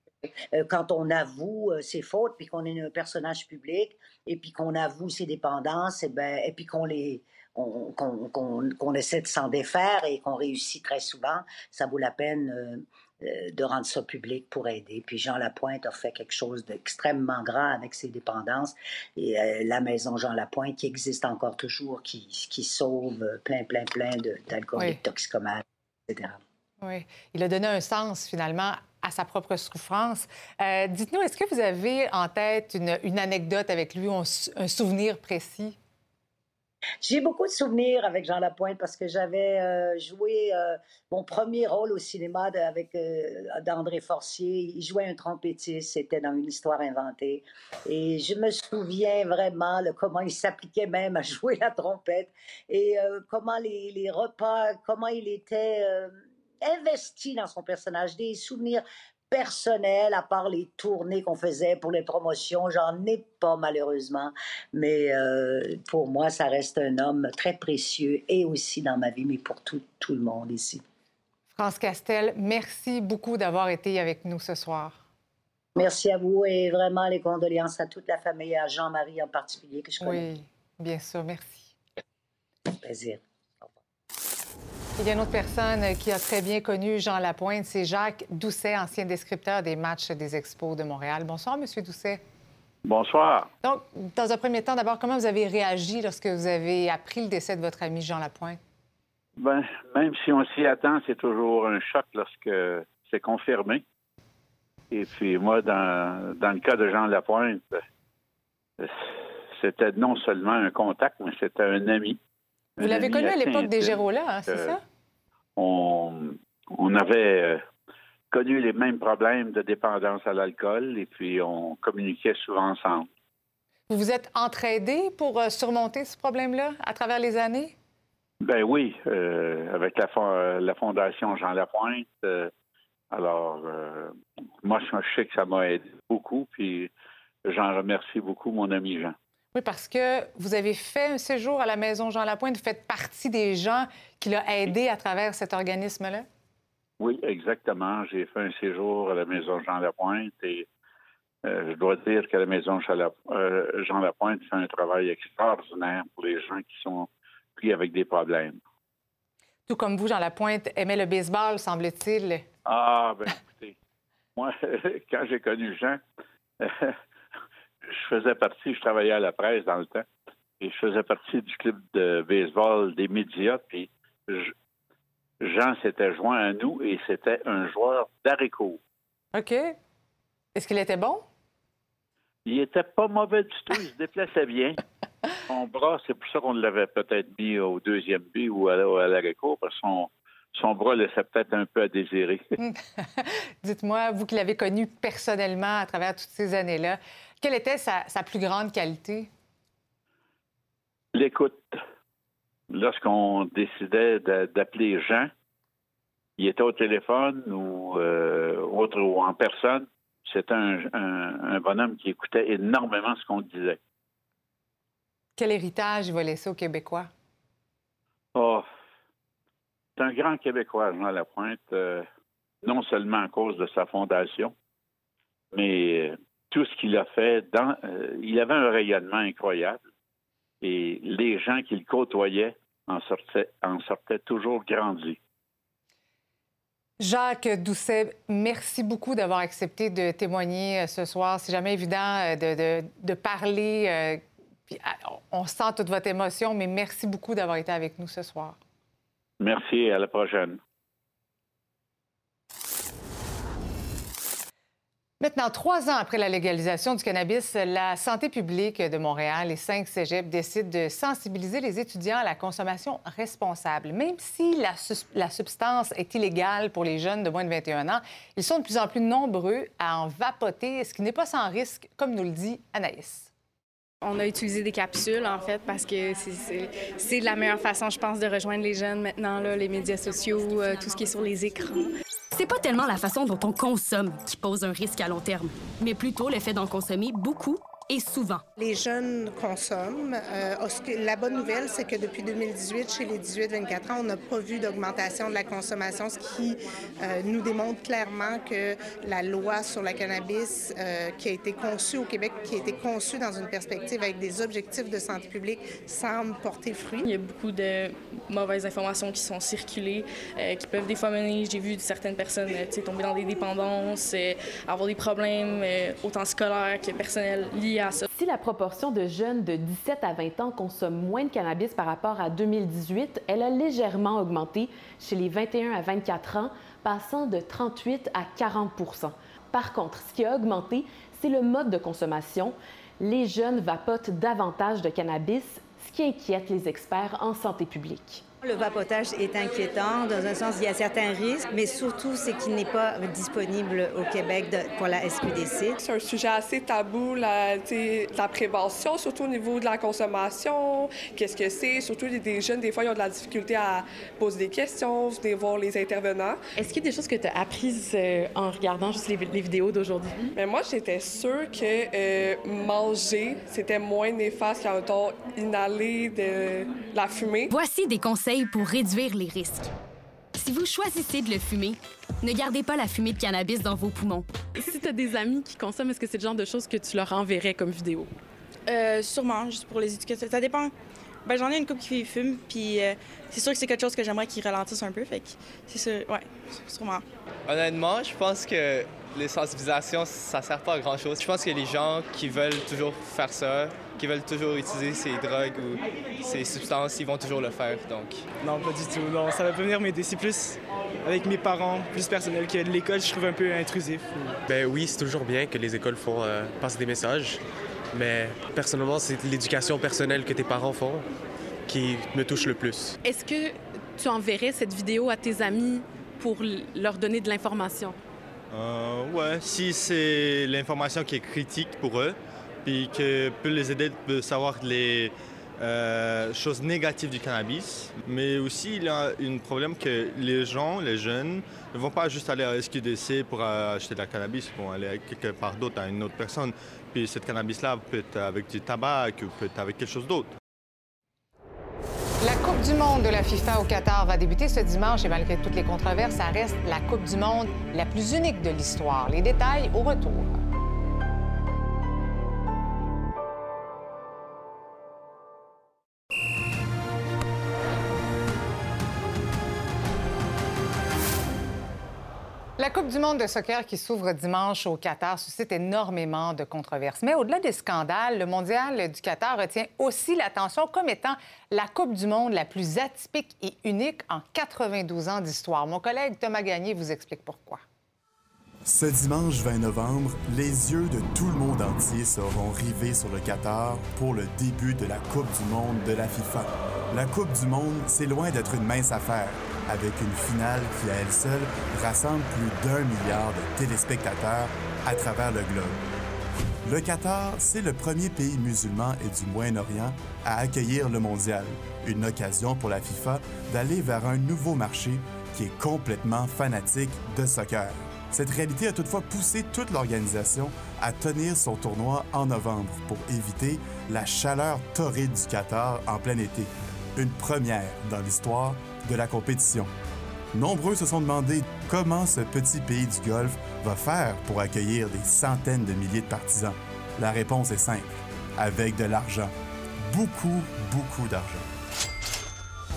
Euh, quand on avoue ses fautes, puis qu'on est un personnage public, et puis qu'on avoue ses dépendances, et, ben, et puis qu'on les qu'on essaie de s'en défaire et qu'on réussit très souvent, ça vaut la peine euh, de rendre ça public pour aider. Puis Jean Lapointe a fait quelque chose d'extrêmement grand avec ses dépendances. Et la maison Jean Lapointe, qui existe encore toujours, qui, qui sauve plein, plein, plein d'alcooliques, toxicomanes, etc. Oui, il a donné un sens finalement à sa propre souffrance. Euh, dites-nous, est-ce que vous avez en tête une, anecdote avec lui, un, souvenir précis? J'ai beaucoup de souvenirs avec Jean Lapointe parce que j'avais euh, joué euh, mon premier rôle au cinéma avec d'André Forcier. Il jouait un trompettiste, c'était dans une histoire inventée. Et je me souviens vraiment de comment il s'appliquait même à jouer la trompette et comment les, les, repas, comment il était investi dans son personnage, des souvenirs personnels, à part les tournées qu'on faisait pour les promotions. J'en ai pas, malheureusement. Mais euh, pour moi, ça reste un homme très précieux et aussi dans ma vie, mais pour tout, tout le monde ici. France Castel, merci beaucoup d'avoir été avec nous ce soir. Merci à vous et vraiment les condoléances à toute la famille et à Jean-Marie en particulier que je connais. Oui, bien sûr, merci. Plaisir. Il y a une autre personne qui a très bien connu Jean Lapointe, c'est Jacques Doucet, ancien descripteur des matchs des Expos de Montréal. Bonsoir, Monsieur Doucet. Bonsoir. Donc, dans un premier temps, d'abord, comment vous avez réagi lorsque vous avez appris le décès de votre ami Jean Lapointe? Bien, même si on s'y attend, c'est toujours un choc lorsque c'est confirmé. Et puis moi, dans, dans le cas de Jean Lapointe, c'était non seulement un contact, mais c'était un ami. Vous l'avez connu à l'époque des Gérolas, hein, c'est ça? On, avait euh, connu les mêmes problèmes de dépendance à l'alcool et puis on communiquait souvent ensemble. Vous vous êtes entraidés pour euh, surmonter ce problème-là à travers les années? Ben oui, euh, avec la, la, Fondation Jean Lapointe. alors, moi, je sais que ça m'a aidé beaucoup, puis j'en remercie beaucoup mon ami Jean. Oui, parce que vous avez fait un séjour à la Maison Jean Lapointe. Vous faites partie des gens qui l'ont aidé à travers cet organisme-là? Oui, exactement. J'ai fait un séjour à la Maison Jean Lapointe et euh, je dois dire que la Maison euh, Jean Lapointe fait un travail extraordinaire pour les gens qui sont pris avec des problèmes. Tout comme vous, Jean Lapointe aimait le baseball, semble-t-il. Ah, ben écoutez, moi, quand j'ai connu Jean, je faisais partie, je travaillais à la presse dans le temps, et je faisais partie du club de baseball des médias, puis Jean s'était joint à nous et c'était un joueur d'haricot. OK. Est-ce qu'il était bon? Il était pas mauvais du tout, il se déplaçait bien. Son bras, c'est pour ça qu'on l'avait peut-être mis au deuxième but ou à, l'haricot, parce que son, son bras laissait peut-être un peu à désirer. Dites-moi, vous qui l'avez connu personnellement à travers toutes ces années-là, quelle était sa, plus grande qualité? L'écoute. Lorsqu'on décidait d'appeler Jean, il était au téléphone ou, euh, autre, ou en personne, c'était un, bonhomme qui écoutait énormément ce qu'on disait. Quel héritage il va laisser aux Québécois? Oh, c'est un grand Québécois, Jean Lapointe, euh, non seulement à cause de sa fondation, mais tout ce qu'il a fait, dans, euh, il avait un rayonnement incroyable et les gens qu'il côtoyait en sortaient, en sortaient toujours grandis. Jacques Doucet, merci beaucoup d'avoir accepté de témoigner euh, ce soir. C'est jamais évident euh, de, de, parler. on sent toute votre émotion, mais merci beaucoup d'avoir été avec nous ce soir. Merci, à la prochaine. Maintenant, trois ans après la légalisation du cannabis, la santé publique de Montréal et cinq cégeps décident de sensibiliser les étudiants à la consommation responsable. Même si la, substance est illégale pour les jeunes de moins de 21 ans, ils sont de plus en plus nombreux à en vapoter, ce qui n'est pas sans risque, comme nous le dit Anaïs. On a utilisé des capsules, en fait, parce que c'est la meilleure façon, je pense, de rejoindre les jeunes maintenant, les médias sociaux, euh, tout ce qui est sur les écrans. C'est pas tellement la façon dont on consomme qui pose un risque à long terme, mais plutôt le fait d'en consommer beaucoup et souvent. Les jeunes consomment. Euh, la bonne nouvelle, c'est que depuis 2018, chez les 18-24 ans, on n'a pas vu d'augmentation de la consommation, ce qui euh, nous démontre clairement que la loi sur la cannabis euh, qui a été conçue au Québec, qui a été conçue dans une perspective avec des objectifs de santé publique, semble porter fruit. Il y a beaucoup de mauvaises informations qui sont circulées, qui peuvent des fois mener, j'ai vu certaines personnes tomber dans des dépendances, avoir des problèmes autant scolaires que personnels liés Si la proportion de jeunes de 17 à 20 ans consomment moins de cannabis par rapport à 2018, elle a légèrement augmenté chez les 21 à 24 ans, passant de 38 à 40 Par contre, ce qui a augmenté, c'est le mode de consommation. Les jeunes vapotent davantage de cannabis, ce qui inquiète les experts en santé publique. Le vapotage est inquiétant. Dans un sens, il y a certains risques, mais surtout, c'est qu'il n'est pas disponible au Québec pour la SQDC. C'est un sujet assez tabou, la, la prévention, surtout au niveau de la consommation. Qu'est-ce que c'est? Surtout des jeunes, des fois, ils ont de la difficulté à poser des questions, venir voir les intervenants. Est-ce qu'il y a des choses que tu as apprises euh, en regardant juste les, vidéos d'aujourd'hui? Mais moi, j'étais sûre que euh, manger, c'était moins néfaste qu'un temps inhaler de la fumée. Voici des conseils pour réduire les risques. Si vous choisissez de le fumer, ne gardez pas la fumée de cannabis dans vos poumons. Si tu as des amis qui consomment, est-ce que c'est le genre de choses que tu leur enverrais comme vidéo? Euh, sûrement, juste pour les éduquer. Ça dépend. Ben, j'en ai une couple qui fume, puis euh, c'est sûr que c'est quelque chose que j'aimerais qu'ils ralentissent un peu. Fait que c'est sûr, ouais, sûrement. Honnêtement, je pense que les sensibilisations, ça sert pas à grand chose. Je pense que les gens qui veulent toujours faire ça, qui veulent toujours utiliser ces drogues ou ces substances, ils vont toujours le faire. Donc. Non, pas du tout. Non, ça va pas venir m'aider. C'est plus avec mes parents, plus personnel que l'école, je trouve un peu intrusif. Ben oui, c'est toujours bien que les écoles font euh, passer des messages, mais personnellement, c'est l'éducation personnelle que tes parents font qui me touche le plus. Est-ce que tu enverrais cette vidéo à tes amis pour leur donner de l'information? Euh, ouais, si c'est l'information qui est critique pour eux, puis que peut les aider de savoir les euh, choses négatives du cannabis. Mais aussi, il y a un problème que les gens, les jeunes, ne vont pas juste aller à SQDC pour acheter de la cannabis, ils vont aller quelque part d'autre à une autre personne. Puis cette cannabis-là peut être avec du tabac ou peut être avec quelque chose d'autre. La Coupe du monde de la FIFA au Qatar va débuter ce dimanche et malgré toutes les controverses, ça reste la Coupe du monde la plus unique de l'histoire. Les détails au retour. La Coupe du monde de soccer qui s'ouvre dimanche au Qatar suscite énormément de controverses. Mais au-delà des scandales, le mondial du Qatar retient aussi l'attention comme étant la Coupe du monde la plus atypique et unique en 92 ans d'histoire. Mon collègue Thomas Gagné vous explique pourquoi. Ce dimanche 20 novembre, les yeux de tout le monde entier seront rivés sur le Qatar pour le début de la Coupe du monde de la FIFA. La Coupe du monde, c'est loin d'être une mince affaire avec une finale qui, à elle seule, rassemble plus d'un milliard de téléspectateurs à travers le globe. Le Qatar, c'est le premier pays musulman et du Moyen-Orient à accueillir le mondial, une occasion pour la FIFA d'aller vers un nouveau marché qui est complètement fanatique de soccer. Cette réalité a toutefois poussé toute l'organisation à tenir son tournoi en novembre pour éviter la chaleur torride du Qatar en plein été. Une première dans l'histoire de la compétition. Nombreux se sont demandé comment ce petit pays du Golfe va faire pour accueillir des centaines de milliers de partisans. La réponse est simple, avec de l'argent. Beaucoup, beaucoup d'argent.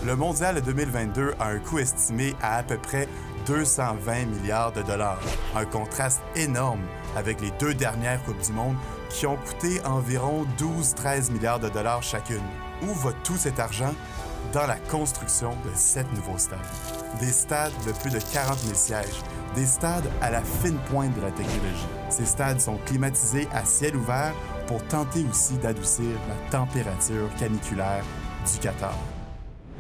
Le mondial 2022 a un coût estimé à à peu près 220 milliards de dollars, un contraste énorme avec les deux dernières Coupes du Monde qui ont coûté environ 12-13 milliards de dollars chacune. Où va tout cet argent dans la construction de sept nouveaux stades. Des stades de plus de 40 000 sièges, des stades à la fine pointe de la technologie. Ces stades sont climatisés à ciel ouvert pour tenter aussi d'adoucir la température caniculaire du Qatar.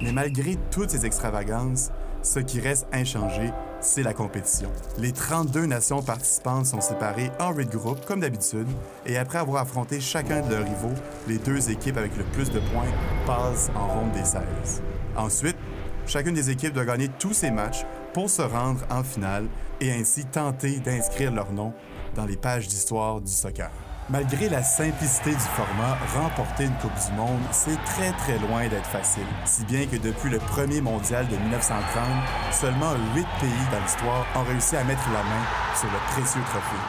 Mais malgré toutes ces extravagances, ce qui reste inchangé, c'est la compétition. Les 32 nations participantes sont séparées en 8 groupes, comme d'habitude, et après avoir affronté chacun de leurs rivaux, les deux équipes avec le plus de points passent en ronde des 16. Ensuite, chacune des équipes doit gagner tous ses matchs pour se rendre en finale et ainsi tenter d'inscrire leur nom dans les pages d'histoire du soccer. Malgré la simplicité du format, remporter une Coupe du Monde, c'est très très loin d'être facile. Si bien que depuis le premier mondial de 1930, seulement huit pays dans l'histoire ont réussi à mettre la main sur le précieux trophée.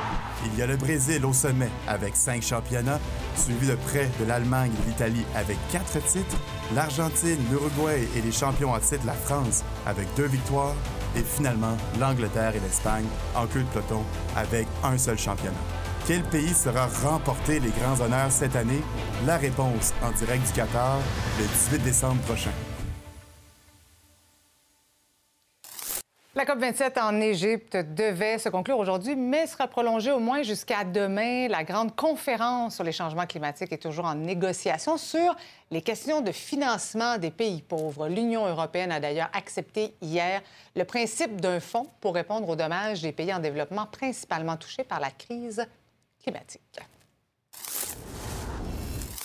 Il y a le Brésil au sommet avec cinq championnats, suivi de près de l'Allemagne et l'Italie avec quatre titres, l'Argentine, l'Uruguay et les champions en titre, la France, avec deux victoires, et finalement l'Angleterre et l'Espagne en queue de peloton avec un seul championnat. Quel pays sera remporté les grands honneurs cette année? La réponse en direct du Qatar le 18 décembre prochain. La COP27 en Égypte devait se conclure aujourd'hui, mais sera prolongée au moins jusqu'à demain. La grande conférence sur les changements climatiques est toujours en négociation sur les questions de financement des pays pauvres. L'Union européenne a d'ailleurs accepté hier le principe d'un fonds pour répondre aux dommages des pays en développement principalement touchés par la crise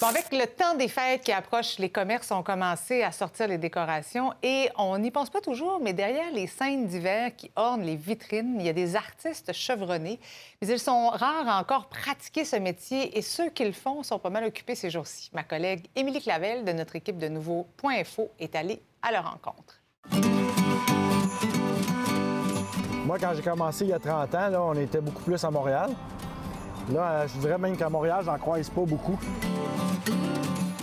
avec le temps des fêtes qui approche, les commerces ont commencé à sortir les décorations et on n'y pense pas toujours, mais derrière les scènes d'hiver qui ornent les vitrines, il y a des artistes chevronnés. Mais ils sont rares à encore pratiquer ce métier et ceux qui le font sont pas mal occupés ces jours-ci. Ma collègue Émilie Clavel de notre équipe de Nouveau Point Info est allée à leur rencontre. Moi, quand j'ai commencé il y a 30 ans, on était beaucoup plus à Montréal. Là, je dirais même qu'à Montréal, j'en croise pas beaucoup.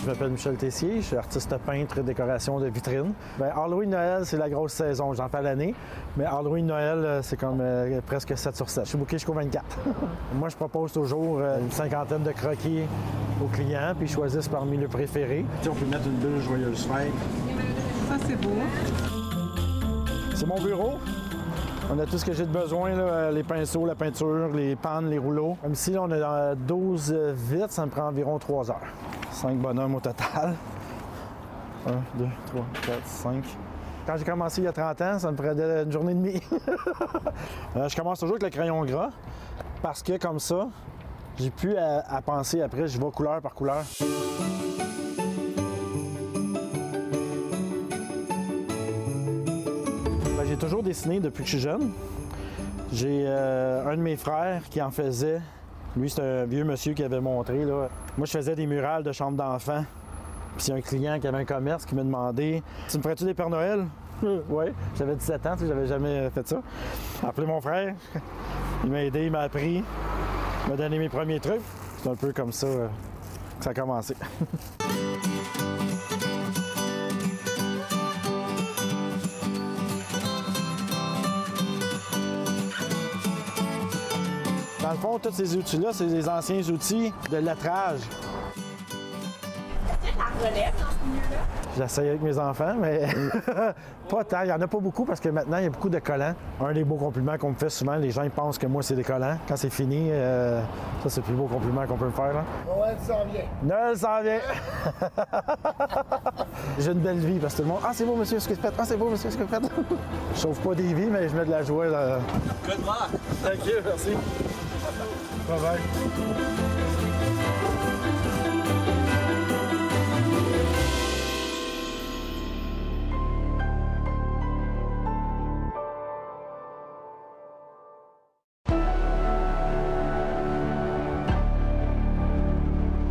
Je m'appelle Michel Tessier, je suis artiste peintre et décoration de vitrines. Bien, Halloween Noël, c'est la grosse saison, j'en fais l'année. Mais Halloween Noël, euh, c'est comme euh, presque 7 sur 7. Je suis booké jusqu'au 24. Moi, je propose toujours euh, une cinquantaine de croquis aux clients, puis ils choisissent parmi le préféré. on peut mettre une bulle joyeuse fête. Ça, c'est beau. C'est mon bureau. On a tout ce que j'ai de besoin, les pinceaux, la peinture, les pannes, les rouleaux. Comme ici, on a 12 vitres, ça me prend environ 3 heures. 5 bonhommes au total. 1, 2, 3, 4, 5. Quand j'ai commencé il y a 30 ans, ça me prenait une journée et demie. Euh, je commence toujours avec le crayon gras parce que comme ça, j'ai plus à, à penser après, je vais couleur par couleur. J'ai toujours dessiné depuis que je suis jeune. J'ai euh, un de mes frères qui en faisait. Lui, c'est un vieux monsieur qui avait montré. Là. Moi, je faisais des murales de chambres d'enfants. Puis il y a un client qui avait un commerce qui m'a demandé Tu me ferais-tu des Pères Noël? Oui. J'avais 17 ans, tu sais, j'avais jamais fait ça. J'ai appelé mon frère. Il m'a aidé, il m'a appris. Il m'a donné mes premiers trucs. C'est un peu comme ça euh, que ça a commencé. le fond, tous ces outils-là, c'est des anciens outils de lettrage. La relève dans ce milieu-là? J'essaye avec mes enfants, mais pas tant. Il n'y en a pas beaucoup parce que maintenant, il y a beaucoup de collants. Un des beaux compliments qu'on me fait souvent, les gens ils pensent que moi, c'est des collants. Quand c'est fini, euh, ça, c'est le plus beau compliment qu'on peut me faire. là. Noël s'en vient. Noël s'en vient! J'ai une belle vie parce que tout le monde. Ah, c'est beau, monsieur, ce que vous faites. Ah, c'est beau, monsieur, ce que vous faites. je sauve pas des vies, mais je mets de la joie. Là. Good luck. Thank you, merci. Bye.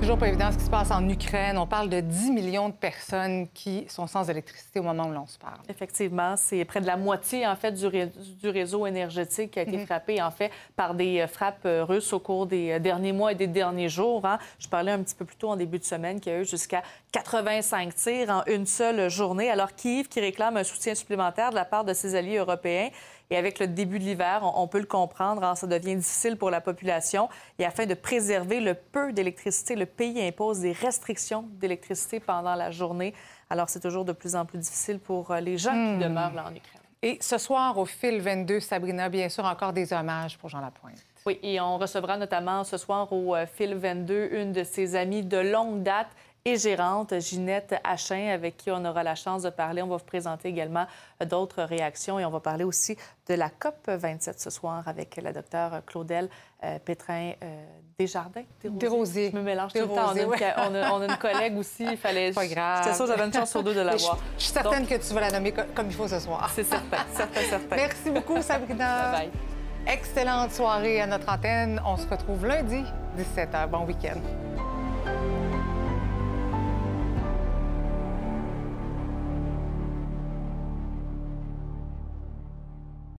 Toujours pas évident ce qui se passe en Ukraine. On parle de 10 millions de personnes qui sont sans électricité au moment où l'on se parle. Effectivement, c'est près de la moitié en fait du, ré- du réseau énergétique qui a été frappé en fait par des euh, frappes euh, russes au cours des euh, derniers mois et des derniers jours. hein. Je parlais un petit peu plus tôt en début de semaine qu'il y a eu jusqu'à 85 tirs en une seule journée. Alors Kiev qui réclame un soutien supplémentaire de la part de ses alliés européens. Et avec le début de l'hiver, on, peut le comprendre, hein, ça devient difficile pour la population. Et afin de préserver le peu d'électricité, le pays impose des restrictions d'électricité pendant la journée. Alors c'est toujours de plus en plus difficile pour euh, les gens Hmm. qui demeurent là en Ukraine. Et ce soir, au fil 22, Sabrina, bien sûr, encore des hommages pour Jean Lapointe. Oui, et on recevra notamment ce soir au euh, fil 22 une de ses amies de longue date et gérante, Ginette Achin, avec qui on aura la chance de parler. On va vous présenter également euh, d'autres réactions et on va parler aussi de la COP 27 ce soir avec la docteure Claudel euh, Pétrin euh, Desjardins. Desrosiers. Je me mélange tout le temps. On a, une, ouais. on a- on a une collègue aussi. Il fallait. Pas grave. C'était sûr, j'avais une chance sur deux de Mais l'avoir. Je, je suis certaine Donc, que tu vas la nommer co- comme il faut ce soir. C'est certain, certain, certain. Merci beaucoup, Sabrina. Bye-bye. Excellente soirée à notre antenne. On se retrouve lundi 17h. Bon week-end.